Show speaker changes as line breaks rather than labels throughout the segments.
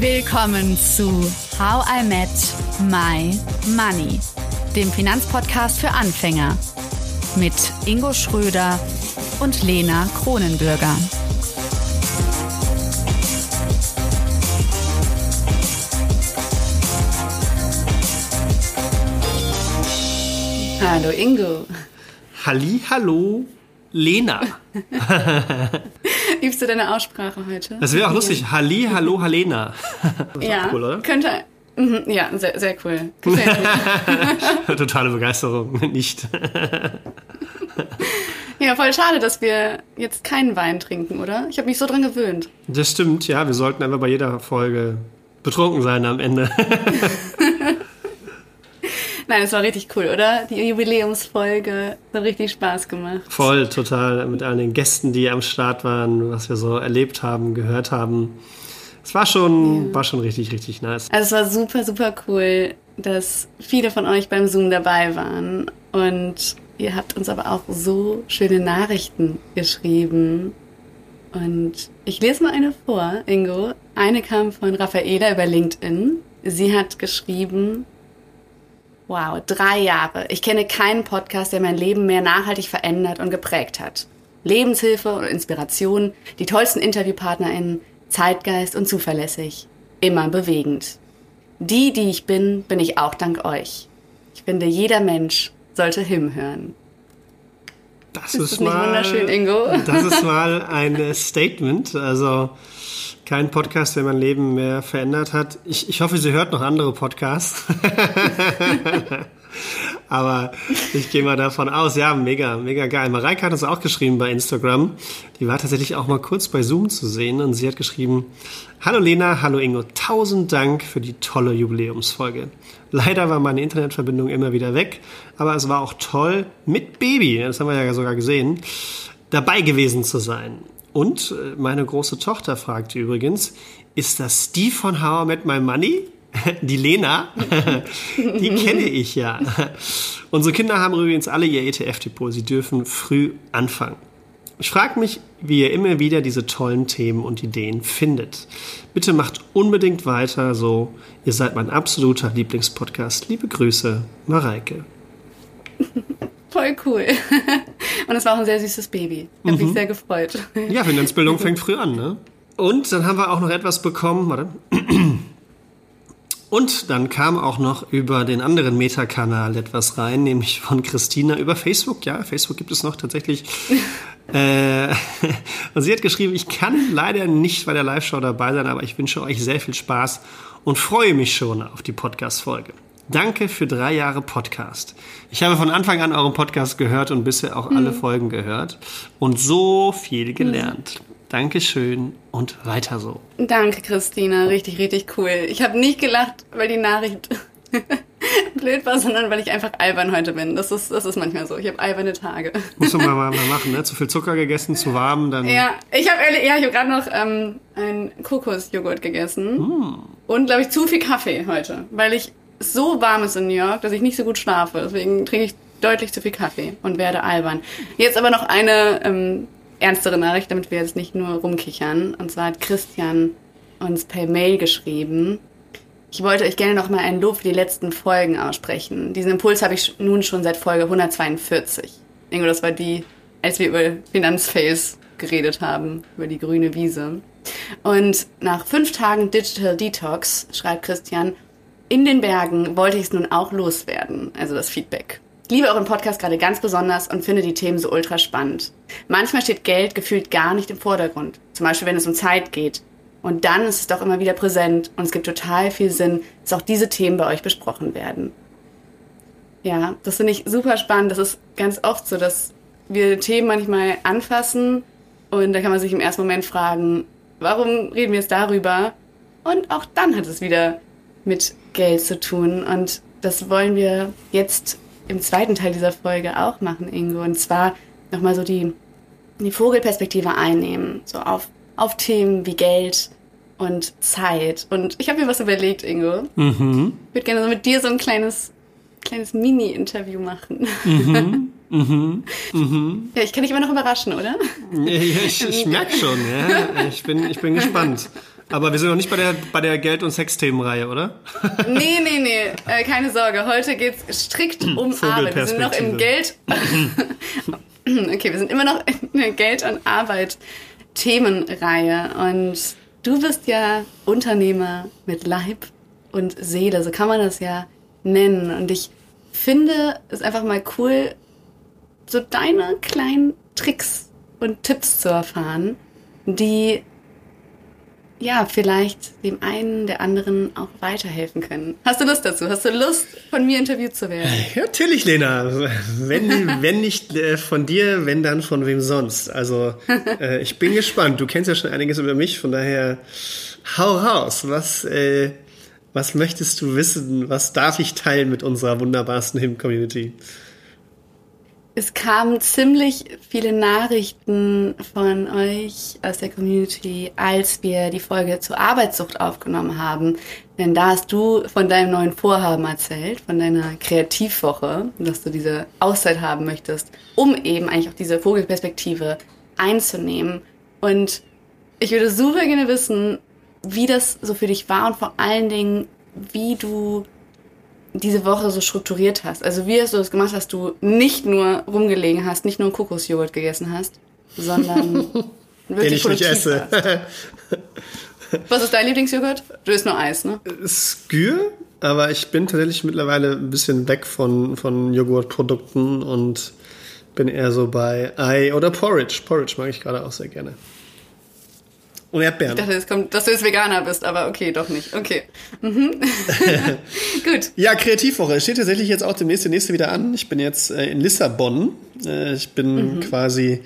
Willkommen zu How I Met My Money, dem Finanzpodcast für Anfänger mit Ingo Schröder und Lena Kronenbürger. Hallo Ingo.
Halli, hallo, Lena.
Übst du deine Aussprache heute?
Das wäre auch lustig. Halli, hallo, Halena.
ja, cool, oder? Könnte. Mhm, ja, sehr, sehr cool.
Totale Begeisterung, nicht.
ja, voll schade, dass wir jetzt keinen Wein trinken, oder? Ich habe mich so dran gewöhnt.
Das stimmt, ja. Wir sollten einfach bei jeder Folge betrunken sein am Ende.
Nein, es war richtig cool, oder? Die Jubiläumsfolge hat richtig Spaß gemacht.
Voll, total. Mit all den Gästen, die am Start waren, was wir so erlebt haben, gehört haben. Es war schon, ja. war schon richtig, richtig nice.
Also es war super, super cool, dass viele von euch beim Zoom dabei waren. Und ihr habt uns aber auch so schöne Nachrichten geschrieben. Und ich lese mal eine vor, Ingo. Eine kam von Raffaela über LinkedIn. Sie hat geschrieben, Wow, drei Jahre. Ich kenne keinen Podcast, der mein Leben mehr nachhaltig verändert und geprägt hat. Lebenshilfe und Inspiration, die tollsten InterviewpartnerInnen, Zeitgeist und zuverlässig. Immer bewegend. Die, die ich bin, bin ich auch dank euch. Ich finde, jeder Mensch sollte Him hören.
Das ist, ist das mal, wunderschön, Ingo. Das ist mal ein Statement. Also kein Podcast, der mein Leben mehr verändert hat. Ich, ich hoffe, sie hört noch andere Podcasts. Aber ich gehe mal davon aus, ja, mega, mega geil. Mareike hat uns auch geschrieben bei Instagram. Die war tatsächlich auch mal kurz bei Zoom zu sehen und sie hat geschrieben, Hallo Lena, hallo Ingo, tausend Dank für die tolle Jubiläumsfolge. Leider war meine Internetverbindung immer wieder weg, aber es war auch toll mit Baby, das haben wir ja sogar gesehen, dabei gewesen zu sein. Und äh, meine große Tochter fragte übrigens, ist das Steve von How I Met My Money? Die Lena, die kenne ich ja. Unsere Kinder haben übrigens alle ihr ETF-Depot. Sie dürfen früh anfangen. Ich frage mich, wie ihr immer wieder diese tollen Themen und Ideen findet. Bitte macht unbedingt weiter so. Ihr seid mein absoluter Lieblingspodcast. Liebe Grüße, Mareike.
Voll cool. Und es war auch ein sehr süßes Baby. Ich habe mhm. mich sehr gefreut.
Ja, Finanzbildung fängt früh an, ne? Und dann haben wir auch noch etwas bekommen, warte. Und dann kam auch noch über den anderen Meta-Kanal etwas rein, nämlich von Christina über Facebook. Ja, Facebook gibt es noch tatsächlich. äh, und sie hat geschrieben, ich kann leider nicht bei der Live-Show dabei sein, aber ich wünsche euch sehr viel Spaß und freue mich schon auf die Podcast-Folge. Danke für drei Jahre Podcast. Ich habe von Anfang an euren Podcast gehört und bisher auch alle mhm. Folgen gehört und so viel gelernt. Mhm. Dankeschön und weiter so.
Danke, Christina. Richtig, richtig cool. Ich habe nicht gelacht, weil die Nachricht blöd war, sondern weil ich einfach albern heute bin. Das ist, das ist manchmal so. Ich habe alberne Tage.
Muss man mal, mal machen, ne? Zu viel Zucker gegessen, zu warm, dann.
Ja, ich habe ja, hab gerade noch ähm, einen Kokosjoghurt gegessen. Mm. Und, glaube ich, zu viel Kaffee heute. Weil ich so warm ist in New York, dass ich nicht so gut schlafe. Deswegen trinke ich deutlich zu viel Kaffee und werde albern. Jetzt aber noch eine ähm, ernstere Nachricht, damit wir jetzt nicht nur rumkichern. Und zwar hat Christian uns per Mail geschrieben. Ich wollte euch gerne noch mal ein Lob für die letzten Folgen aussprechen. Diesen Impuls habe ich nun schon seit Folge 142. Ingo, das war die, als wir über Finanzfails geredet haben, über die grüne Wiese. Und nach fünf Tagen Digital Detox, schreibt Christian, in den Bergen wollte ich es nun auch loswerden, also das Feedback. Ich liebe euren Podcast gerade ganz besonders und finde die Themen so ultra spannend. Manchmal steht Geld gefühlt gar nicht im Vordergrund, zum Beispiel wenn es um Zeit geht. Und dann ist es doch immer wieder präsent und es gibt total viel Sinn, dass auch diese Themen bei euch besprochen werden. Ja, das finde ich super spannend. Das ist ganz oft so, dass wir Themen manchmal anfassen und da kann man sich im ersten Moment fragen, warum reden wir jetzt darüber? Und auch dann hat es wieder mit Geld zu tun. Und das wollen wir jetzt im zweiten Teil dieser Folge auch machen, Ingo. Und zwar nochmal so die, die Vogelperspektive einnehmen. So auf, auf Themen wie Geld und Zeit. Und ich habe mir was überlegt, Ingo. Mhm. Ich würde gerne so mit dir so ein kleines, kleines Mini-Interview machen. Mhm. Mhm. Mhm. Ja, ich kann dich immer noch überraschen, oder?
Ja, ich, ich merke schon, ja. Ich bin, ich bin gespannt. Aber wir sind noch nicht bei der, bei der Geld- und Sexthemenreihe, oder?
nee, nee, nee, äh, keine Sorge. Heute geht's strikt um Arbeit. Wir sind noch im Geld. okay, wir sind immer noch in der Geld- und Arbeit-Themenreihe. Und du bist ja Unternehmer mit Leib und Seele, so kann man das ja nennen. Und ich finde es einfach mal cool, so deine kleinen Tricks und Tipps zu erfahren, die ja, vielleicht dem einen, der anderen auch weiterhelfen können. Hast du Lust dazu? Hast du Lust, von mir interviewt zu werden?
Ja, natürlich, Lena. Wenn, wenn nicht äh, von dir, wenn dann von wem sonst. Also, äh, ich bin gespannt. Du kennst ja schon einiges über mich, von daher hau raus. Was, äh, was möchtest du wissen? Was darf ich teilen mit unserer wunderbarsten Hymn-Community?
Es kamen ziemlich viele Nachrichten von euch aus der Community, als wir die Folge zur Arbeitssucht aufgenommen haben. Denn da hast du von deinem neuen Vorhaben erzählt, von deiner Kreativwoche, dass du diese Auszeit haben möchtest, um eben eigentlich auch diese Vogelperspektive einzunehmen. Und ich würde super gerne wissen, wie das so für dich war und vor allen Dingen, wie du diese Woche so strukturiert hast. Also wie hast du das gemacht, dass du nicht nur rumgelegen hast, nicht nur Kokosjoghurt gegessen hast, sondern
wirklich Den ich nicht esse.
Was ist dein Lieblingsjoghurt? Du isst nur Eis, ne?
Skür, aber ich bin tatsächlich mittlerweile ein bisschen weg von, von Joghurtprodukten und bin eher so bei Ei oder Porridge. Porridge mag ich gerade auch sehr gerne. Und Erdbeeren.
Ich dachte, es kommt, dass du jetzt Veganer bist, aber okay, doch nicht. Okay. Mhm.
Gut. Ja, Kreativwoche. Es steht tatsächlich jetzt auch demnächst der nächste wieder an. Ich bin jetzt äh, in Lissabon. Äh, ich bin mhm. quasi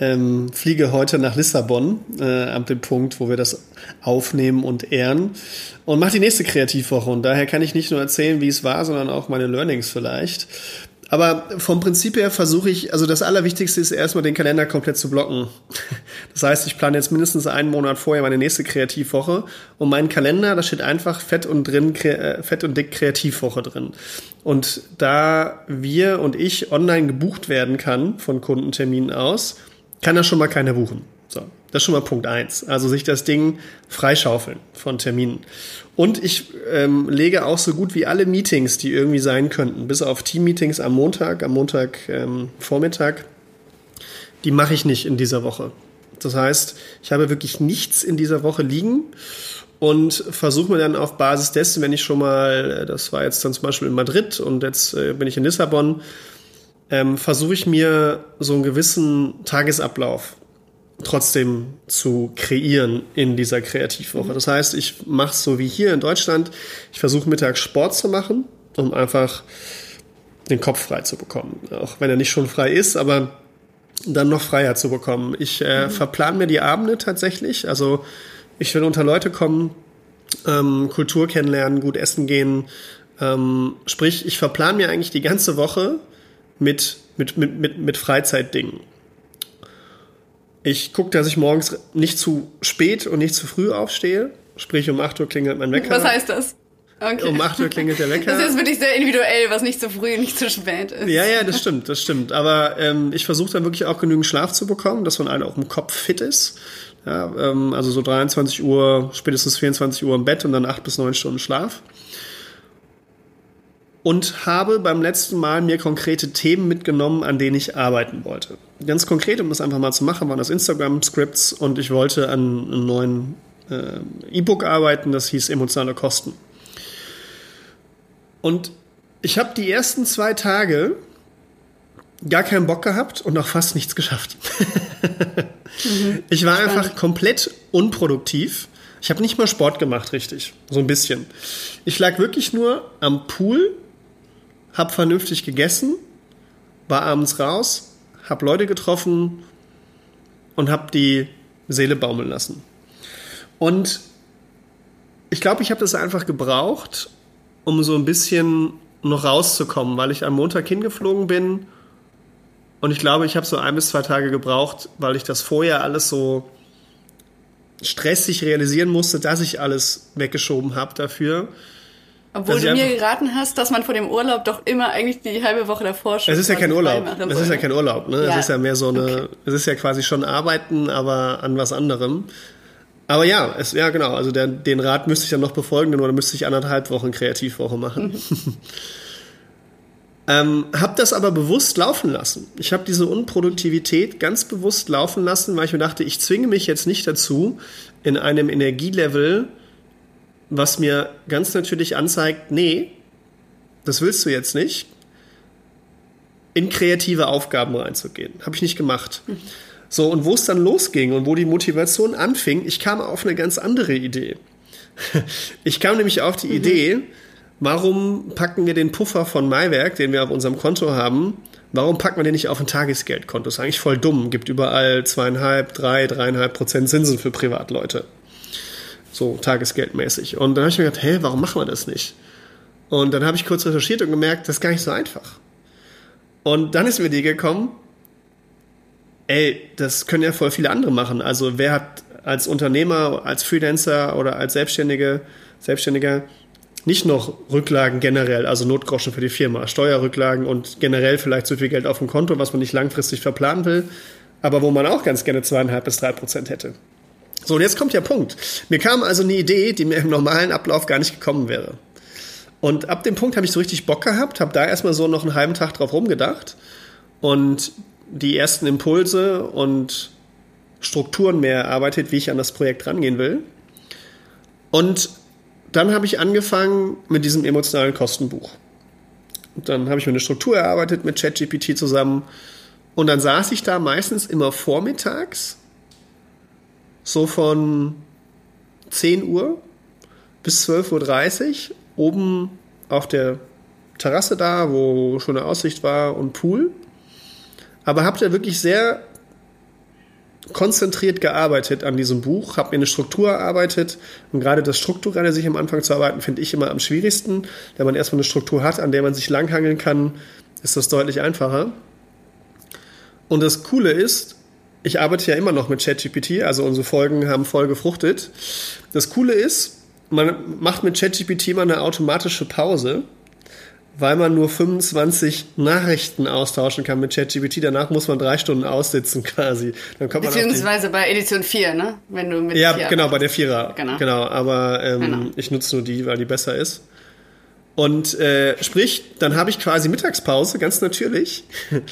ähm, fliege heute nach Lissabon, äh, ab dem Punkt, wo wir das aufnehmen und ehren. Und mache die nächste Kreativwoche. Und daher kann ich nicht nur erzählen, wie es war, sondern auch meine Learnings vielleicht. Aber vom Prinzip her versuche ich, also das Allerwichtigste ist erstmal den Kalender komplett zu blocken. Das heißt, ich plane jetzt mindestens einen Monat vorher meine nächste Kreativwoche und mein Kalender, da steht einfach fett und drin, äh, fett und dick Kreativwoche drin. Und da wir und ich online gebucht werden kann von Kundenterminen aus, kann da schon mal keiner buchen. Das ist schon mal Punkt eins. Also sich das Ding freischaufeln von Terminen. Und ich ähm, lege auch so gut wie alle Meetings, die irgendwie sein könnten, bis auf Team-Meetings am Montag, am Montag ähm, die mache ich nicht in dieser Woche. Das heißt, ich habe wirklich nichts in dieser Woche liegen und versuche mir dann auf Basis dessen, wenn ich schon mal, äh, das war jetzt dann zum Beispiel in Madrid und jetzt äh, bin ich in Lissabon, ähm, versuche ich mir so einen gewissen Tagesablauf trotzdem zu kreieren in dieser Kreativwoche. Das heißt, ich mache es so wie hier in Deutschland. Ich versuche mittags Sport zu machen, um einfach den Kopf frei zu bekommen. Auch wenn er nicht schon frei ist, aber dann noch freier zu bekommen. Ich äh, mhm. verplan mir die Abende tatsächlich. Also ich will unter Leute kommen, ähm, Kultur kennenlernen, gut essen gehen. Ähm, sprich, ich verplan mir eigentlich die ganze Woche mit, mit, mit, mit, mit Freizeitdingen. Ich gucke, dass ich morgens nicht zu spät und nicht zu früh aufstehe. Sprich, um 8 Uhr klingelt mein Wecker.
Was heißt das?
Okay. Um 8 Uhr klingelt der Wecker.
Das ist wirklich sehr individuell, was nicht zu früh und nicht zu spät ist.
Ja, ja, das stimmt, das stimmt. Aber ähm, ich versuche dann wirklich auch genügend Schlaf zu bekommen, dass man halt auch im Kopf fit ist. Ja, ähm, also so 23 Uhr, spätestens 24 Uhr im Bett und dann 8 bis 9 Stunden Schlaf und habe beim letzten Mal mir konkrete Themen mitgenommen, an denen ich arbeiten wollte. Ganz konkret, um das einfach mal zu machen, waren das Instagram-Scripts und ich wollte an einem neuen äh, E-Book arbeiten, das hieß Emotionale Kosten. Und ich habe die ersten zwei Tage gar keinen Bock gehabt und auch fast nichts geschafft. mhm. Ich war Spannend. einfach komplett unproduktiv. Ich habe nicht mal Sport gemacht, richtig. So ein bisschen. Ich lag wirklich nur am Pool hab vernünftig gegessen, war abends raus, hab Leute getroffen und hab die Seele baumeln lassen. Und ich glaube, ich habe das einfach gebraucht, um so ein bisschen noch rauszukommen, weil ich am Montag hingeflogen bin und ich glaube, ich habe so ein bis zwei Tage gebraucht, weil ich das vorher alles so stressig realisieren musste, dass ich alles weggeschoben habe dafür.
Obwohl du mir geraten hast, dass man vor dem Urlaub doch immer eigentlich die halbe Woche davor
schon. Es ist ja kein Urlaub. Es ist ja kein Urlaub, ne? Ja. Es ist ja mehr so eine, okay. es ist ja quasi schon Arbeiten, aber an was anderem. Aber ja, es, ja genau, also der, den Rat müsste ich dann noch befolgen, oder müsste ich anderthalb Wochen Kreativwoche machen. Mhm. ähm, hab das aber bewusst laufen lassen. Ich habe diese Unproduktivität ganz bewusst laufen lassen, weil ich mir dachte, ich zwinge mich jetzt nicht dazu, in einem Energielevel, was mir ganz natürlich anzeigt, nee, das willst du jetzt nicht, in kreative Aufgaben reinzugehen. Habe ich nicht gemacht. Mhm. So, und wo es dann losging und wo die Motivation anfing, ich kam auf eine ganz andere Idee. Ich kam nämlich auf die mhm. Idee, warum packen wir den Puffer von Maiwerk, den wir auf unserem Konto haben, warum packen wir den nicht auf ein Tagesgeldkonto? Das ist eigentlich voll dumm. Gibt überall zweieinhalb, drei, dreieinhalb Prozent Zinsen für Privatleute. So tagesgeldmäßig. Und dann habe ich mir gedacht, hä, warum machen wir das nicht? Und dann habe ich kurz recherchiert und gemerkt, das ist gar nicht so einfach. Und dann ist mir die gekommen, ey, das können ja voll viele andere machen. Also wer hat als Unternehmer, als Freelancer oder als Selbstständige, Selbstständiger nicht noch Rücklagen generell, also Notgroschen für die Firma, Steuerrücklagen und generell vielleicht so viel Geld auf dem Konto, was man nicht langfristig verplanen will, aber wo man auch ganz gerne zweieinhalb bis drei Prozent hätte. So, und jetzt kommt der Punkt. Mir kam also eine Idee, die mir im normalen Ablauf gar nicht gekommen wäre. Und ab dem Punkt habe ich so richtig Bock gehabt, habe da erstmal so noch einen halben Tag drauf rumgedacht und die ersten Impulse und Strukturen mehr erarbeitet, wie ich an das Projekt rangehen will. Und dann habe ich angefangen mit diesem emotionalen Kostenbuch. Und dann habe ich mir eine Struktur erarbeitet mit ChatGPT zusammen. Und dann saß ich da meistens immer vormittags, so von 10 Uhr bis 12.30 Uhr, oben auf der Terrasse da, wo schon eine Aussicht war und Pool. Aber habe da wirklich sehr konzentriert gearbeitet an diesem Buch, habe mir eine Struktur erarbeitet und gerade das Strukturelle sich am Anfang zu arbeiten, finde ich immer am schwierigsten. Wenn man erstmal eine Struktur hat, an der man sich langhangeln kann, ist das deutlich einfacher. Und das Coole ist, ich arbeite ja immer noch mit ChatGPT, also unsere Folgen haben voll gefruchtet. Das Coole ist, man macht mit ChatGPT mal eine automatische Pause weil man nur 25 Nachrichten austauschen kann mit ChatGPT. Danach muss man drei Stunden aussitzen quasi.
Dann kommt Beziehungsweise bei Edition 4, ne? Wenn du mit
Ja, genau, bei der Vierer. Genau. genau aber ähm, genau. ich nutze nur die, weil die besser ist. Und äh, sprich, dann habe ich quasi Mittagspause, ganz natürlich.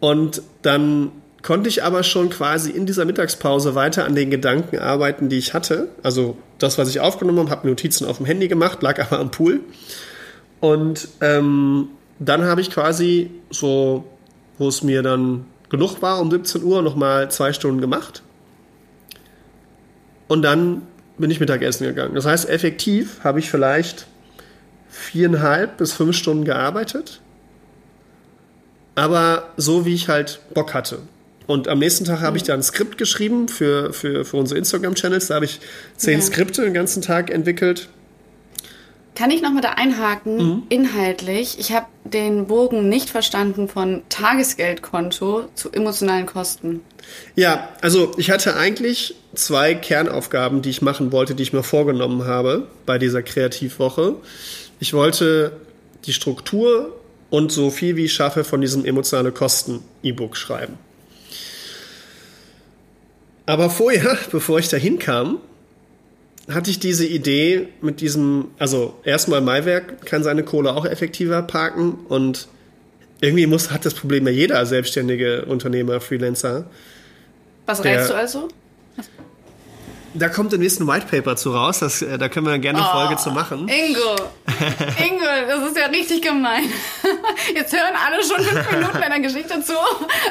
Und dann konnte ich aber schon quasi in dieser Mittagspause weiter an den Gedanken arbeiten, die ich hatte. Also das, was ich aufgenommen habe, habe Notizen auf dem Handy gemacht, lag aber am Pool. Und ähm, dann habe ich quasi so, wo es mir dann genug war, um 17 Uhr nochmal zwei Stunden gemacht. Und dann bin ich Mittagessen gegangen. Das heißt, effektiv habe ich vielleicht viereinhalb bis fünf Stunden gearbeitet. Aber so, wie ich halt Bock hatte. Und am nächsten Tag habe ich dann ein Skript geschrieben für, für, für unsere Instagram-Channels. Da habe ich zehn ja. Skripte den ganzen Tag entwickelt.
Kann ich nochmal da einhaken? Mhm. Inhaltlich, ich habe den Bogen nicht verstanden von Tagesgeldkonto zu emotionalen Kosten.
Ja, also ich hatte eigentlich zwei Kernaufgaben, die ich machen wollte, die ich mir vorgenommen habe bei dieser Kreativwoche. Ich wollte die Struktur und so viel wie ich schaffe von diesem emotionale Kosten E-Book schreiben. Aber vorher, bevor ich dahin kam, hatte ich diese Idee mit diesem, also erstmal Maiwerk kann seine Kohle auch effektiver parken und irgendwie muss, hat das Problem ja jeder selbstständige Unternehmer, Freelancer.
Was rätst du also?
Da kommt demnächst ein White Paper zu raus, das, äh, da können wir gerne eine oh, Folge zu machen.
Ingo, Ingo, das ist ja richtig gemein. Jetzt hören alle schon fünf Minuten einer Geschichte zu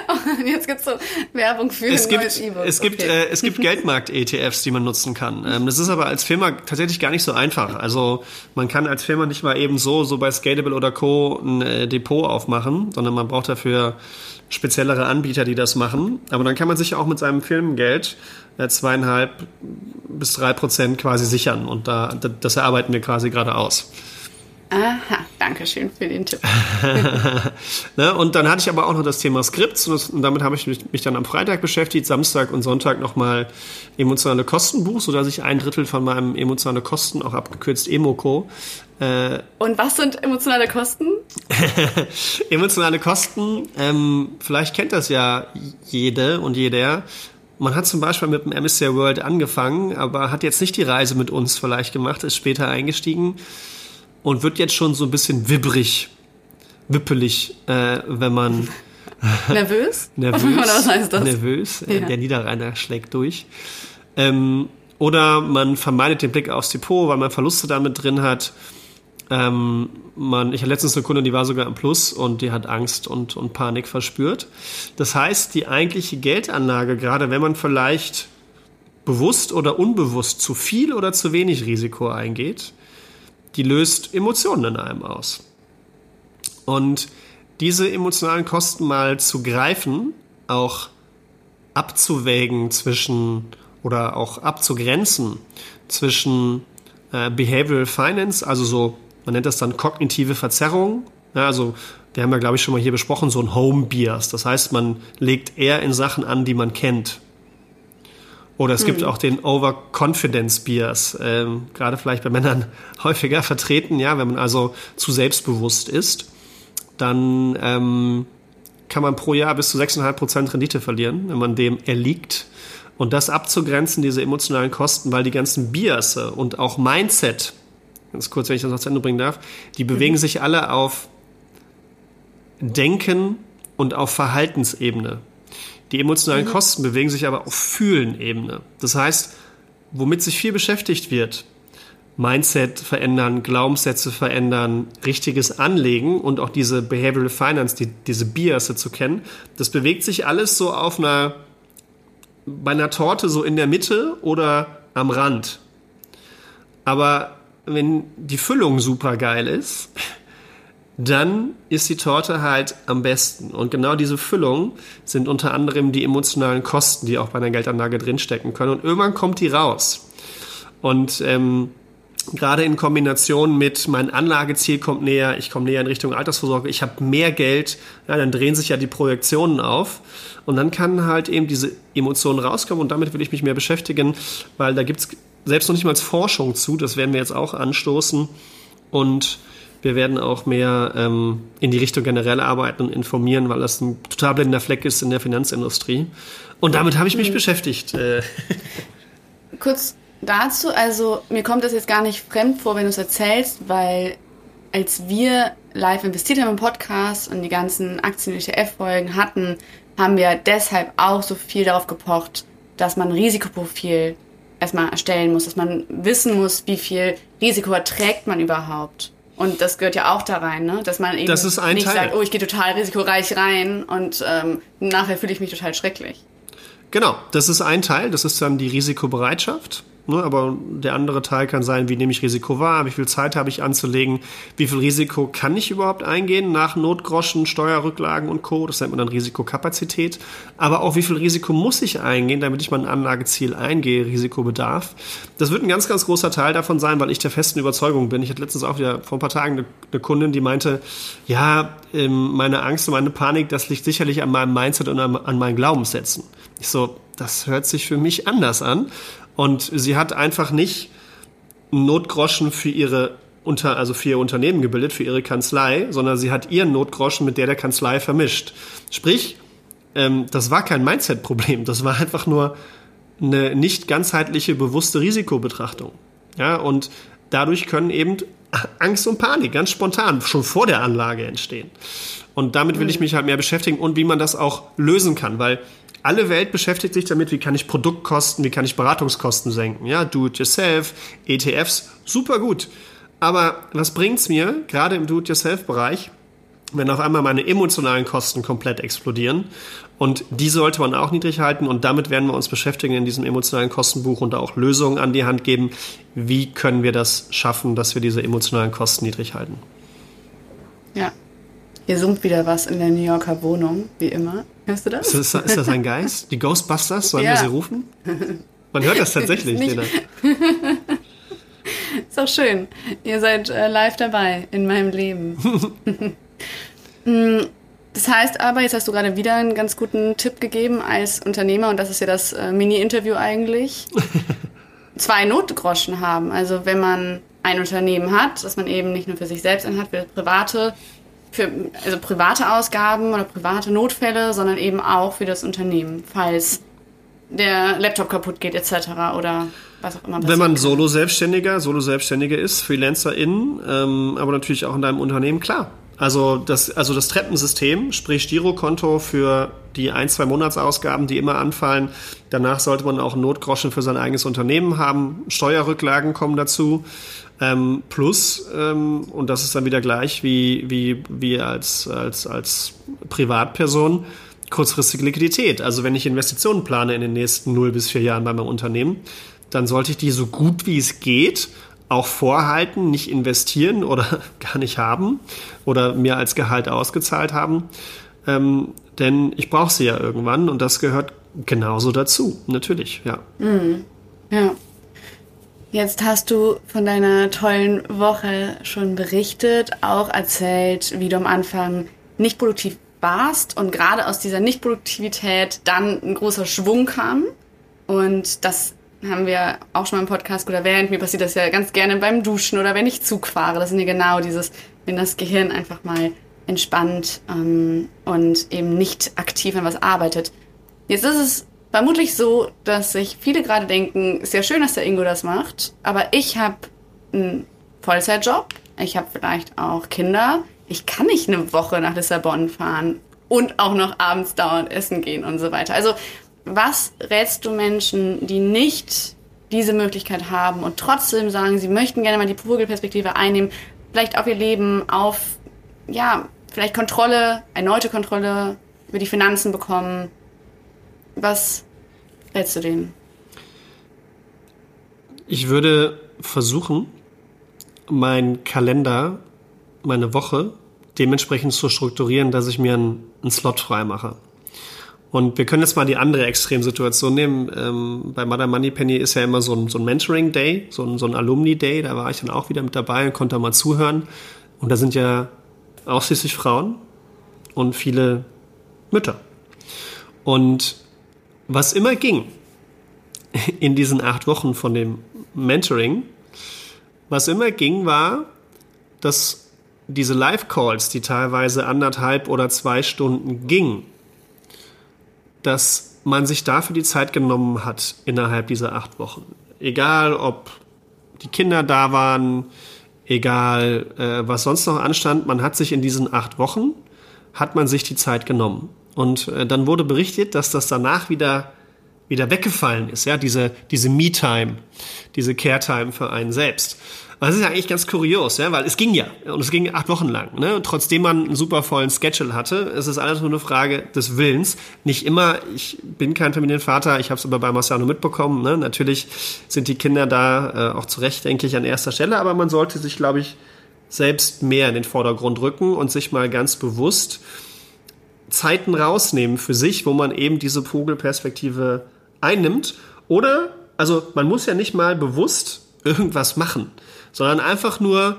und jetzt gibt's so Werbung für
es gibt, neues E-Book. Es, okay. gibt, äh, es gibt Geldmarkt-ETFs, die man nutzen kann. Ähm, das ist aber als Firma tatsächlich gar nicht so einfach. Also man kann als Firma nicht mal eben so, so bei Scalable oder Co. ein äh, Depot aufmachen, sondern man braucht dafür speziellere Anbieter, die das machen. Aber dann kann man sich auch mit seinem Firmengeld äh, zweieinhalb bis drei Prozent quasi sichern. Und da, das erarbeiten wir quasi gerade aus.
Aha, danke schön für den Tipp.
ne, und dann hatte ich aber auch noch das Thema Skripts und, das, und damit habe ich mich, mich, dann am Freitag beschäftigt, Samstag und Sonntag nochmal emotionale Kostenbuch, sodass ich ein Drittel von meinem emotionale Kosten, auch abgekürzt Emoco.
Äh, und was sind emotionale Kosten?
emotionale Kosten, ähm, vielleicht kennt das ja jede und jeder. Man hat zum Beispiel mit dem MSCI World angefangen, aber hat jetzt nicht die Reise mit uns vielleicht gemacht, ist später eingestiegen und wird jetzt schon so ein bisschen wibbrig, wippelig, äh, wenn man
nervös?
nervös.
Oder was heißt das?
Nervös. Ja. Der Niederrheiner schlägt durch. Ähm, oder man vermeidet den Blick aufs Depot, weil man Verluste damit drin hat. Ähm, man, ich hatte letztens eine Kundin, die war sogar im Plus und die hat Angst und, und Panik verspürt. Das heißt, die eigentliche Geldanlage, gerade wenn man vielleicht bewusst oder unbewusst zu viel oder zu wenig Risiko eingeht, die löst Emotionen in einem aus. Und diese emotionalen Kosten mal zu greifen, auch abzuwägen zwischen oder auch abzugrenzen zwischen äh, Behavioral Finance, also so, man nennt das dann kognitive Verzerrung. Ja, also wir haben ja, glaube ich, schon mal hier besprochen, so ein Home Bias. Das heißt, man legt eher in Sachen an, die man kennt. Oder es hm. gibt auch den Overconfidence Bias, ähm, gerade vielleicht bei Männern häufiger vertreten, ja, wenn man also zu selbstbewusst ist, dann ähm, kann man pro Jahr bis zu 6,5% Rendite verlieren, wenn man dem erliegt. Und das abzugrenzen, diese emotionalen Kosten, weil die ganzen Biasse und auch Mindset, ganz kurz, wenn ich das noch zu Ende bringen darf, die bewegen mhm. sich alle auf Denken und auf Verhaltensebene. Die emotionalen mhm. Kosten bewegen sich aber auf Fühlen-Ebene. Das heißt, womit sich viel beschäftigt wird, Mindset verändern, Glaubenssätze verändern, richtiges Anlegen und auch diese Behavioral Finance, die, diese Biasse zu kennen, das bewegt sich alles so auf einer bei einer Torte so in der Mitte oder am Rand. Aber wenn die Füllung super geil ist, dann ist die Torte halt am besten. Und genau diese Füllung sind unter anderem die emotionalen Kosten, die auch bei einer Geldanlage drinstecken können. Und irgendwann kommt die raus. Und ähm, gerade in Kombination mit mein Anlageziel kommt näher, ich komme näher in Richtung Altersvorsorge, ich habe mehr Geld, ja, dann drehen sich ja die Projektionen auf. Und dann kann halt eben diese Emotionen rauskommen und damit will ich mich mehr beschäftigen, weil da gibt es selbst noch nicht mal Forschung zu, das werden wir jetzt auch anstoßen. Und wir werden auch mehr ähm, in die Richtung generell arbeiten und informieren, weil das ein total blender Fleck ist in der Finanzindustrie. Und damit habe ich mich mhm. beschäftigt. Äh.
Kurz dazu, also mir kommt das jetzt gar nicht fremd vor, wenn du es erzählst, weil als wir live investiert haben im Podcast und die ganzen Aktien- ETF-Folgen hatten, haben wir deshalb auch so viel darauf gepocht, dass man ein Risikoprofil erstmal erstellen muss, dass man wissen muss, wie viel Risiko erträgt man überhaupt. Und das gehört ja auch da rein, ne? dass man eben
das
nicht
Teil.
sagt, oh, ich gehe total risikoreich rein und ähm, nachher fühle ich mich total schrecklich.
Genau, das ist ein Teil, das ist dann die Risikobereitschaft. Ne, aber der andere Teil kann sein, wie nehme ich Risiko wahr, wie viel Zeit habe ich anzulegen, wie viel Risiko kann ich überhaupt eingehen nach Notgroschen, Steuerrücklagen und Co. Das nennt man dann Risikokapazität. Aber auch wie viel Risiko muss ich eingehen, damit ich mein Anlageziel eingehe, Risikobedarf. Das wird ein ganz, ganz großer Teil davon sein, weil ich der festen Überzeugung bin. Ich hatte letztens auch wieder vor ein paar Tagen eine, eine Kundin, die meinte, ja, ähm, meine Angst und meine Panik, das liegt sicherlich an meinem Mindset und an, an meinen Glaubenssätzen. Ich so, das hört sich für mich anders an. Und sie hat einfach nicht einen Notgroschen für ihre unter, also für ihr Unternehmen gebildet, für ihre Kanzlei, sondern sie hat ihren Notgroschen mit der der Kanzlei vermischt. Sprich, ähm, das war kein Mindset-Problem, das war einfach nur eine nicht ganzheitliche, bewusste Risikobetrachtung. Ja, und dadurch können eben Angst und Panik ganz spontan schon vor der Anlage entstehen. Und damit will ich mhm. mich halt mehr beschäftigen und wie man das auch lösen kann, weil alle Welt beschäftigt sich damit, wie kann ich Produktkosten, wie kann ich Beratungskosten senken. Ja, Do-it-yourself, ETFs, super gut. Aber was bringt's mir, gerade im Do-it-yourself-Bereich, wenn auf einmal meine emotionalen Kosten komplett explodieren? Und die sollte man auch niedrig halten und damit werden wir uns beschäftigen in diesem emotionalen Kostenbuch und auch Lösungen an die Hand geben. Wie können wir das schaffen, dass wir diese emotionalen Kosten niedrig halten?
Ja, hier summt wieder was in der New Yorker Wohnung, wie immer. Hörst du das?
Ist das, ist das ein Geist? Die Ghostbusters? Sollen ja. wir sie rufen? Man hört das tatsächlich, Lena.
ist auch schön. Ihr seid äh, live dabei in meinem Leben. Mm, das heißt aber, jetzt hast du gerade wieder einen ganz guten Tipp gegeben als Unternehmer, und das ist ja das äh, Mini-Interview eigentlich, zwei Notgroschen haben. Also wenn man ein Unternehmen hat, dass man eben nicht nur für sich selbst einen hat, für private für also private Ausgaben oder private Notfälle, sondern eben auch für das Unternehmen, falls der Laptop kaputt geht etc. oder was auch immer.
Wenn man Solo-Selbstständiger, Solo-Selbstständiger ist, Freelancerin, ähm, aber natürlich auch in deinem Unternehmen, klar. Also das, also das Treppensystem, sprich Girokonto für die ein, zwei Monatsausgaben, die immer anfallen. Danach sollte man auch Notgroschen für sein eigenes Unternehmen haben. Steuerrücklagen kommen dazu. Ähm, plus, ähm, und das ist dann wieder gleich wie, wie, wie als, als, als Privatperson, kurzfristige Liquidität. Also wenn ich Investitionen plane in den nächsten 0 bis 4 Jahren bei meinem Unternehmen, dann sollte ich die so gut wie es geht auch vorhalten, nicht investieren oder gar nicht haben oder mir als Gehalt ausgezahlt haben. Ähm, denn ich brauche sie ja irgendwann und das gehört genauso dazu, natürlich, ja.
Mhm. Ja. Jetzt hast du von deiner tollen Woche schon berichtet, auch erzählt, wie du am Anfang nicht produktiv warst und gerade aus dieser Nichtproduktivität dann ein großer Schwung kam. Und das haben wir auch schon mal im Podcast gut erwähnt. Mir passiert das ja ganz gerne beim Duschen oder wenn ich Zug fahre. Das sind ja genau dieses, wenn das Gehirn einfach mal entspannt ähm, und eben nicht aktiv an was arbeitet. Jetzt ist es vermutlich so, dass sich viele gerade denken, ist ja schön, dass der Ingo das macht, aber ich habe einen Vollzeitjob, ich habe vielleicht auch Kinder, ich kann nicht eine Woche nach Lissabon fahren und auch noch abends dauernd essen gehen und so weiter. Also was rätst du Menschen, die nicht diese Möglichkeit haben und trotzdem sagen, sie möchten gerne mal die Vogelperspektive einnehmen, vielleicht auf ihr Leben, auf, ja, vielleicht Kontrolle, erneute Kontrolle über die Finanzen bekommen. Was rätst du denen?
Ich würde versuchen, meinen Kalender, meine Woche dementsprechend zu strukturieren, dass ich mir einen, einen Slot frei mache. Und wir können jetzt mal die andere Extremsituation nehmen. Ähm, bei Mother Money Penny ist ja immer so ein, so ein Mentoring Day, so ein, so ein Alumni Day. Da war ich dann auch wieder mit dabei und konnte mal zuhören. Und da sind ja ausschließlich Frauen und viele Mütter. Und was immer ging in diesen acht Wochen von dem Mentoring, was immer ging, war, dass diese Live-Calls, die teilweise anderthalb oder zwei Stunden gingen, dass man sich dafür die Zeit genommen hat innerhalb dieser acht Wochen. Egal, ob die Kinder da waren, egal, äh, was sonst noch anstand, man hat sich in diesen acht Wochen, hat man sich die Zeit genommen. Und äh, dann wurde berichtet, dass das danach wieder wieder weggefallen ist, ja, diese, diese Me-Time, diese Care-Time für einen selbst. Das ist ja eigentlich ganz kurios, ja, weil es ging ja und es ging acht Wochen lang. Ne? Und trotzdem man einen super vollen Schedule hatte, es ist alles nur eine Frage des Willens. Nicht immer, ich bin kein Familienvater, ich habe es aber bei Marciano mitbekommen. Ne? Natürlich sind die Kinder da äh, auch zu Recht, denke ich, an erster Stelle, aber man sollte sich, glaube ich, selbst mehr in den Vordergrund rücken und sich mal ganz bewusst Zeiten rausnehmen für sich, wo man eben diese Vogelperspektive einnimmt. Oder, also man muss ja nicht mal bewusst irgendwas machen sondern einfach nur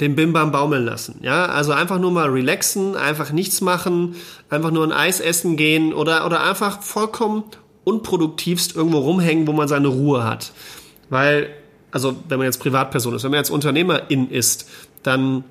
den Bimbam baumeln lassen. Ja, also einfach nur mal relaxen, einfach nichts machen, einfach nur ein Eis essen gehen oder, oder einfach vollkommen unproduktivst irgendwo rumhängen, wo man seine Ruhe hat. Weil, also wenn man jetzt Privatperson ist, wenn man jetzt Unternehmerin ist, dann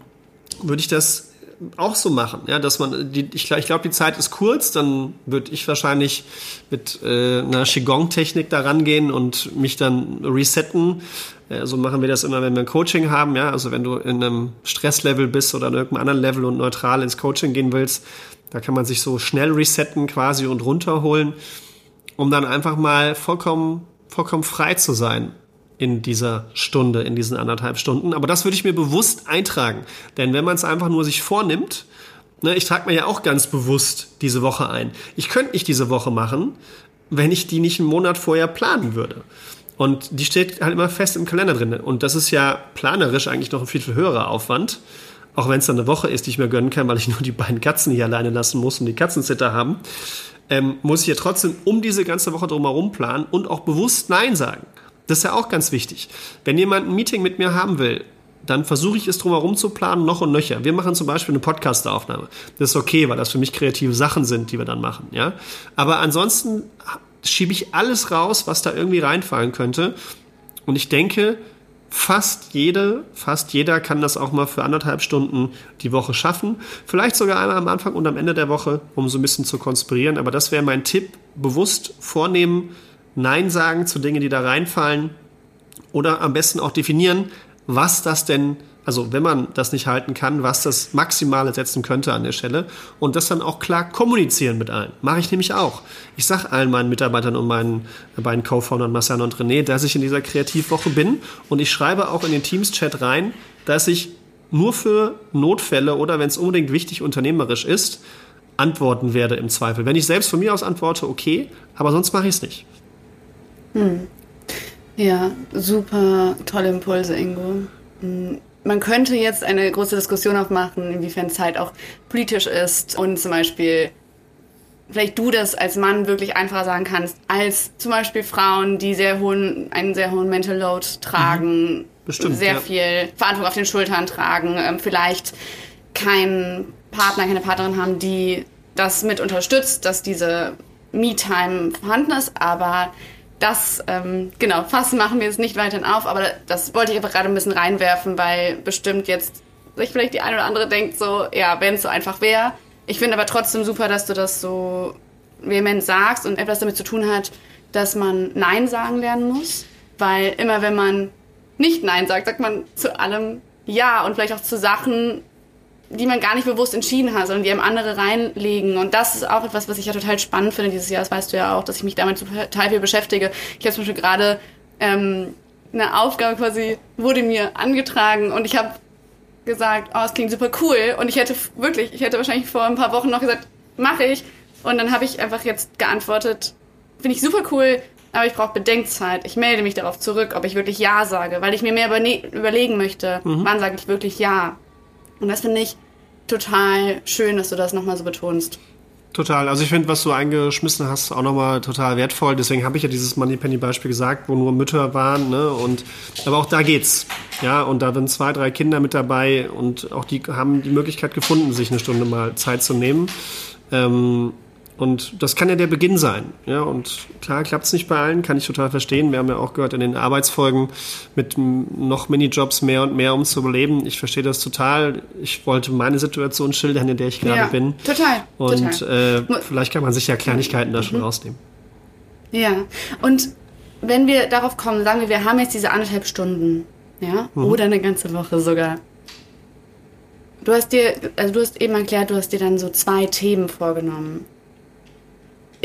würde ich das auch so machen, ja, dass man, die, ich, ich glaube, die Zeit ist kurz, dann würde ich wahrscheinlich mit äh, einer Qigong-Technik da rangehen und mich dann resetten. Äh, so machen wir das immer, wenn wir ein Coaching haben, ja, also wenn du in einem Stresslevel bist oder in irgendeinem anderen Level und neutral ins Coaching gehen willst, da kann man sich so schnell resetten quasi und runterholen, um dann einfach mal vollkommen, vollkommen frei zu sein in dieser Stunde, in diesen anderthalb Stunden. Aber das würde ich mir bewusst eintragen. Denn wenn man es einfach nur sich vornimmt, ne, ich trage mir ja auch ganz bewusst diese Woche ein. Ich könnte nicht diese Woche machen, wenn ich die nicht einen Monat vorher planen würde. Und die steht halt immer fest im Kalender drin. Und das ist ja planerisch eigentlich noch ein viel, viel höherer Aufwand. Auch wenn es dann eine Woche ist, die ich mir gönnen kann, weil ich nur die beiden Katzen hier alleine lassen muss und die Katzenzitter haben, ähm, muss ich ja trotzdem um diese ganze Woche drumherum planen und auch bewusst Nein sagen. Das ist ja auch ganz wichtig. Wenn jemand ein Meeting mit mir haben will, dann versuche ich es drumherum zu planen, noch und nöcher. Wir machen zum Beispiel eine Podcast-Aufnahme. Das ist okay, weil das für mich kreative Sachen sind, die wir dann machen. Ja? Aber ansonsten schiebe ich alles raus, was da irgendwie reinfallen könnte. Und ich denke, fast jede, fast jeder kann das auch mal für anderthalb Stunden die Woche schaffen. Vielleicht sogar einmal am Anfang und am Ende der Woche, um so ein bisschen zu konspirieren. Aber das wäre mein Tipp. Bewusst vornehmen, Nein sagen zu Dingen, die da reinfallen. Oder am besten auch definieren, was das denn also wenn man das nicht halten kann, was das Maximale setzen könnte an der Stelle und das dann auch klar kommunizieren mit allen. Mache ich nämlich auch. Ich sage allen meinen Mitarbeitern und meinen beiden Co-Foundern Marciano und René, dass ich in dieser Kreativwoche bin und ich schreibe auch in den Teams-Chat rein, dass ich nur für Notfälle oder wenn es unbedingt wichtig unternehmerisch ist, antworten werde im Zweifel. Wenn ich selbst von mir aus antworte, okay, aber sonst mache ich es nicht.
Hm. Ja, super tolle Impulse, Ingo. Hm man könnte jetzt eine große Diskussion aufmachen, inwiefern Zeit auch politisch ist und zum Beispiel vielleicht du das als Mann wirklich einfacher sagen kannst, als zum Beispiel Frauen, die sehr hohen, einen sehr hohen Mental Load tragen, mhm. Bestimmt, sehr ja. viel Verantwortung auf den Schultern tragen, ähm, vielleicht keinen Partner, keine Partnerin haben, die das mit unterstützt, dass diese Me-Time vorhanden ist, aber das, ähm, genau, fassen machen wir jetzt nicht weiterhin auf, aber das wollte ich einfach gerade ein bisschen reinwerfen, weil bestimmt jetzt sich vielleicht die eine oder andere denkt so, ja, wenn es so einfach wäre. Ich finde aber trotzdem super, dass du das so vehement sagst und etwas damit zu tun hat, dass man Nein sagen lernen muss, weil immer wenn man nicht Nein sagt, sagt man zu allem Ja und vielleicht auch zu Sachen, die man gar nicht bewusst entschieden hat, sondern die einem andere reinlegen. Und das ist auch etwas, was ich ja total spannend finde dieses Jahr. Das weißt du ja auch, dass ich mich damit total viel beschäftige. Ich habe zum Beispiel gerade ähm, eine Aufgabe quasi, wurde mir angetragen und ich habe gesagt, oh, es klingt super cool. Und ich hätte wirklich, ich hätte wahrscheinlich vor ein paar Wochen noch gesagt, mache ich. Und dann habe ich einfach jetzt geantwortet, finde ich super cool, aber ich brauche Bedenkzeit. Ich melde mich darauf zurück, ob ich wirklich Ja sage, weil ich mir mehr überlegen möchte, mhm. wann sage ich wirklich Ja. Und das finde ich total schön, dass du das nochmal so betonst.
Total. Also ich finde, was du eingeschmissen hast, auch nochmal total wertvoll. Deswegen habe ich ja dieses Moneypenny-Beispiel gesagt, wo nur Mütter waren. Ne? Und, aber auch da geht's. Ja, und da sind zwei, drei Kinder mit dabei und auch die haben die Möglichkeit gefunden, sich eine Stunde mal Zeit zu nehmen. Ähm, und das kann ja der Beginn sein. Ja, und klar klappt es nicht bei allen, kann ich total verstehen. Wir haben ja auch gehört in den Arbeitsfolgen mit noch Minijobs mehr und mehr, um zu überleben. Ich verstehe das total. Ich wollte meine Situation schildern, in der ich gerade ja, bin.
Total.
Und
total.
Äh, vielleicht kann man sich ja Kleinigkeiten da schon mhm. rausnehmen.
Ja, und wenn wir darauf kommen, sagen wir, wir haben jetzt diese anderthalb Stunden, ja, mhm. oder eine ganze Woche sogar. Du hast dir, also du hast eben erklärt, du hast dir dann so zwei Themen vorgenommen.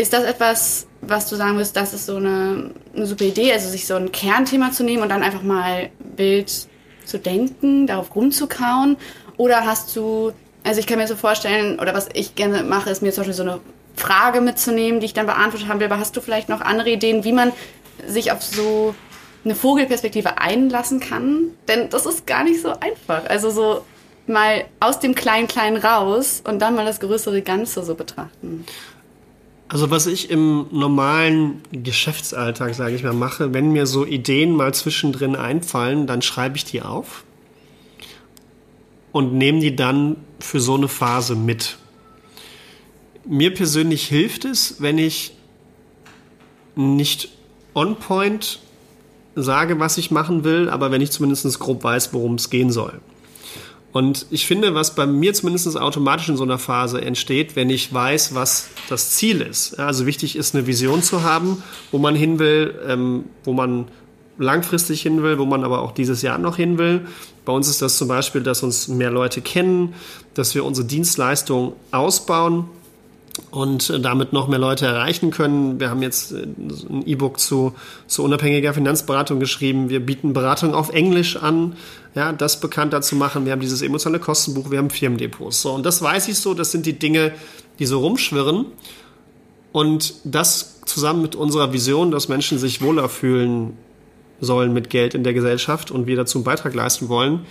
Ist das etwas, was du sagen würdest, das ist so eine, eine super Idee, also sich so ein Kernthema zu nehmen und dann einfach mal wild zu denken, darauf rumzukauen? Oder hast du, also ich kann mir so vorstellen, oder was ich gerne mache, ist mir zum Beispiel so eine Frage mitzunehmen, die ich dann beantwortet haben will, aber hast du vielleicht noch andere Ideen, wie man sich auf so eine Vogelperspektive einlassen kann? Denn das ist gar nicht so einfach. Also so mal aus dem Klein-Klein raus und dann mal das größere Ganze so betrachten.
Also was ich im normalen Geschäftsalltag, sage ich mal, mache, wenn mir so Ideen mal zwischendrin einfallen, dann schreibe ich die auf und nehme die dann für so eine Phase mit. Mir persönlich hilft es, wenn ich nicht on point sage, was ich machen will, aber wenn ich zumindest grob weiß, worum es gehen soll. Und ich finde, was bei mir zumindest automatisch in so einer Phase entsteht, wenn ich weiß, was das Ziel ist. Also wichtig ist, eine Vision zu haben, wo man hin will, ähm, wo man langfristig hin will, wo man aber auch dieses Jahr noch hin will. Bei uns ist das zum Beispiel, dass uns mehr Leute kennen, dass wir unsere Dienstleistung ausbauen und damit noch mehr Leute erreichen können. Wir haben jetzt äh, ein E-Book zu, zu unabhängiger Finanzberatung geschrieben. Wir bieten Beratung auf Englisch an, ja, das bekannter zu machen. Wir haben dieses emotionale Kostenbuch, wir haben Firmendepots. So, und das weiß ich so, das sind die Dinge, die so rumschwirren. Und das zusammen mit unserer Vision, dass Menschen sich wohler fühlen sollen mit Geld in der Gesellschaft und wir dazu einen Beitrag leisten wollen,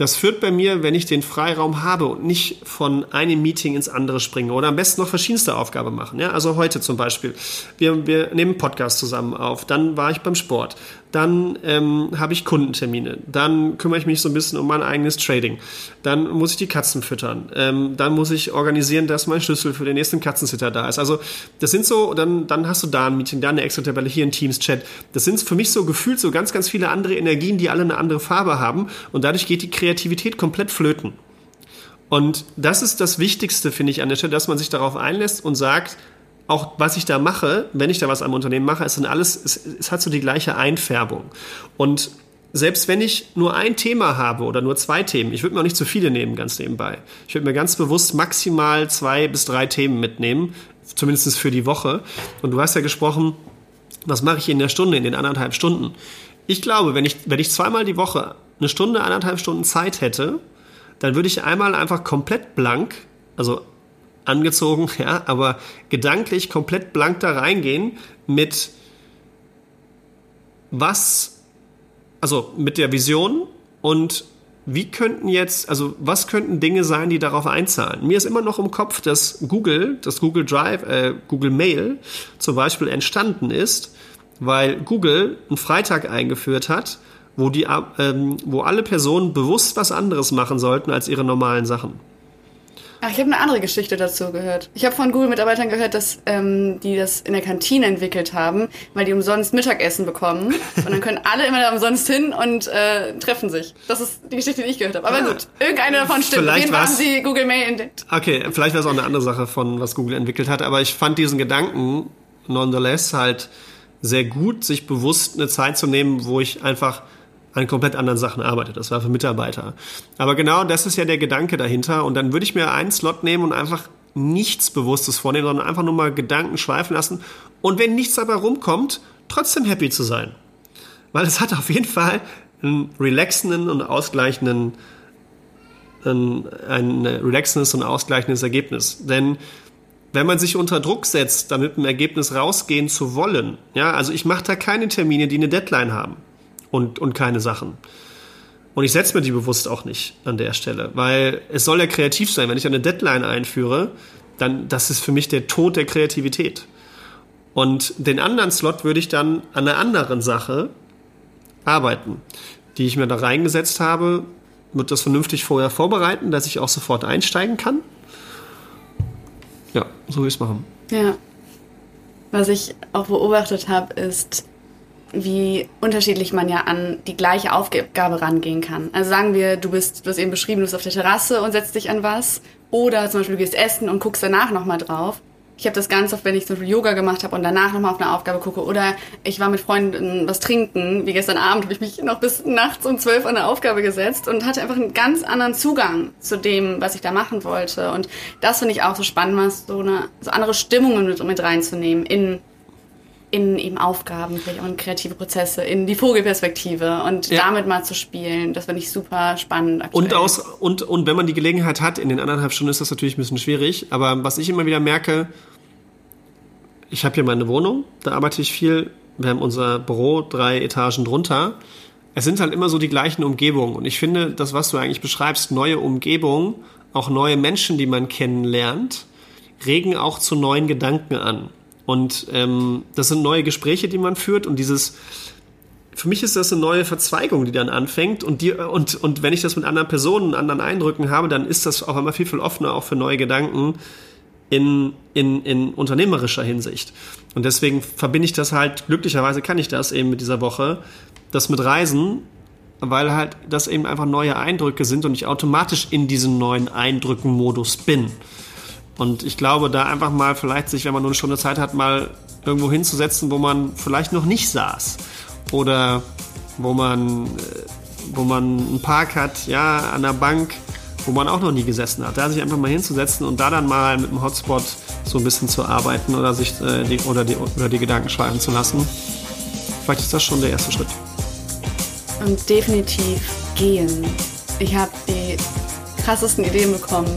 das führt bei mir, wenn ich den Freiraum habe und nicht von einem Meeting ins andere springe oder am besten noch verschiedenste Aufgaben machen. Ja? Also heute zum Beispiel, wir, wir nehmen Podcast zusammen auf, dann war ich beim Sport, dann ähm, habe ich Kundentermine, dann kümmere ich mich so ein bisschen um mein eigenes Trading, dann muss ich die Katzen füttern, ähm, dann muss ich organisieren, dass mein Schlüssel für den nächsten Katzensitter da ist. Also das sind so, dann, dann hast du da ein Meeting, da eine Excel-Tabelle, hier ein Teams-Chat. Das sind für mich so gefühlt so ganz, ganz viele andere Energien, die alle eine andere Farbe haben und dadurch geht die Kreativität komplett flöten. Und das ist das Wichtigste, finde ich, an der Stelle, dass man sich darauf einlässt und sagt, auch was ich da mache, wenn ich da was am Unternehmen mache, ist dann alles, es, es hat so die gleiche Einfärbung. Und selbst wenn ich nur ein Thema habe oder nur zwei Themen, ich würde mir auch nicht zu viele nehmen, ganz nebenbei. Ich würde mir ganz bewusst maximal zwei bis drei Themen mitnehmen, zumindest für die Woche. Und du hast ja gesprochen, was mache ich in der Stunde, in den anderthalb Stunden? Ich glaube, wenn ich, wenn ich zweimal die Woche eine Stunde, anderthalb Stunden Zeit hätte, dann würde ich einmal einfach komplett blank, also angezogen, ja, aber gedanklich komplett blank da reingehen mit was, also mit der Vision und wie könnten jetzt, also was könnten Dinge sein, die darauf einzahlen? Mir ist immer noch im Kopf, dass Google, das Google Drive, äh, Google Mail zum Beispiel entstanden ist, weil Google einen Freitag eingeführt hat, wo, die, ähm, wo alle Personen bewusst was anderes machen sollten als ihre normalen Sachen.
Ach, ich habe eine andere Geschichte dazu gehört. Ich habe von Google-Mitarbeitern gehört, dass ähm, die das in der Kantine entwickelt haben, weil die umsonst Mittagessen bekommen. und dann können alle immer da umsonst hin und äh, treffen sich. Das ist die Geschichte, die ich gehört habe. Aber ah, gut, irgendeine davon stimmt.
Vielleicht
Auf haben sie Google Mail entdeckt.
Okay, vielleicht war es auch eine andere Sache von, was Google entwickelt hat. Aber ich fand diesen Gedanken nonetheless halt sehr gut, sich bewusst eine Zeit zu nehmen, wo ich einfach an komplett anderen Sachen arbeitet. Das war für Mitarbeiter. Aber genau das ist ja der Gedanke dahinter. Und dann würde ich mir einen Slot nehmen und einfach nichts Bewusstes vornehmen, sondern einfach nur mal Gedanken schweifen lassen. Und wenn nichts dabei rumkommt, trotzdem happy zu sein. Weil es hat auf jeden Fall einen relaxenden und ausgleichenden, ein, ein relaxendes und ausgleichendes Ergebnis. Denn wenn man sich unter Druck setzt, damit ein Ergebnis rausgehen zu wollen, ja, also ich mache da keine Termine, die eine Deadline haben und, und keine Sachen. Und ich setze mir die bewusst auch nicht an der Stelle, weil es soll ja kreativ sein. Wenn ich eine Deadline einführe, dann das ist für mich der Tod der Kreativität. Und den anderen Slot würde ich dann an einer anderen Sache arbeiten, die ich mir da reingesetzt habe, wird das vernünftig vorher vorbereiten, dass ich auch sofort einsteigen kann. Ja, so will ich es machen.
Ja. Was ich auch beobachtet habe, ist, wie unterschiedlich man ja an die gleiche Aufgabe rangehen kann. Also sagen wir, du bist, du hast eben beschrieben, du bist auf der Terrasse und setzt dich an was. Oder zum Beispiel du gehst essen und guckst danach nochmal drauf. Ich habe das ganz oft, wenn ich zum Beispiel Yoga gemacht habe und danach nochmal auf eine Aufgabe gucke. Oder ich war mit Freunden was trinken. Wie gestern Abend habe ich mich noch bis nachts um zwölf an eine Aufgabe gesetzt und hatte einfach einen ganz anderen Zugang zu dem, was ich da machen wollte. Und das finde ich auch so spannend, mal so eine so andere Stimmungen mit, mit reinzunehmen in in eben Aufgaben, vielleicht auch in kreative Prozesse, in die Vogelperspektive und ja. damit mal zu spielen. Das finde ich super spannend.
Aktuell. Und, aus, und, und wenn man die Gelegenheit hat, in den anderthalb Stunden ist das natürlich ein bisschen schwierig. Aber was ich immer wieder merke, ich habe hier meine Wohnung, da arbeite ich viel. Wir haben unser Büro drei Etagen drunter. Es sind halt immer so die gleichen Umgebungen. Und ich finde, das, was du eigentlich beschreibst, neue Umgebungen, auch neue Menschen, die man kennenlernt, regen auch zu neuen Gedanken an. Und ähm, das sind neue Gespräche, die man führt und dieses für mich ist das eine neue Verzweigung, die dann anfängt. Und, die, und, und wenn ich das mit anderen Personen, anderen Eindrücken habe, dann ist das auch immer viel, viel offener auch für neue Gedanken in, in, in unternehmerischer Hinsicht. Und deswegen verbinde ich das halt, glücklicherweise kann ich das eben mit dieser Woche, das mit Reisen, weil halt das eben einfach neue Eindrücke sind und ich automatisch in diesen neuen Eindrücken-Modus bin. Und ich glaube, da einfach mal vielleicht sich, wenn man nur eine Stunde Zeit hat, mal irgendwo hinzusetzen, wo man vielleicht noch nicht saß. Oder wo man, äh, wo man einen Park hat, ja, an der Bank, wo man auch noch nie gesessen hat. Da sich einfach mal hinzusetzen und da dann mal mit dem Hotspot so ein bisschen zu arbeiten oder sich äh, die, oder, die, oder die Gedanken schweifen zu lassen. Vielleicht ist das schon der erste Schritt.
Und definitiv gehen. Ich habe die krassesten Ideen bekommen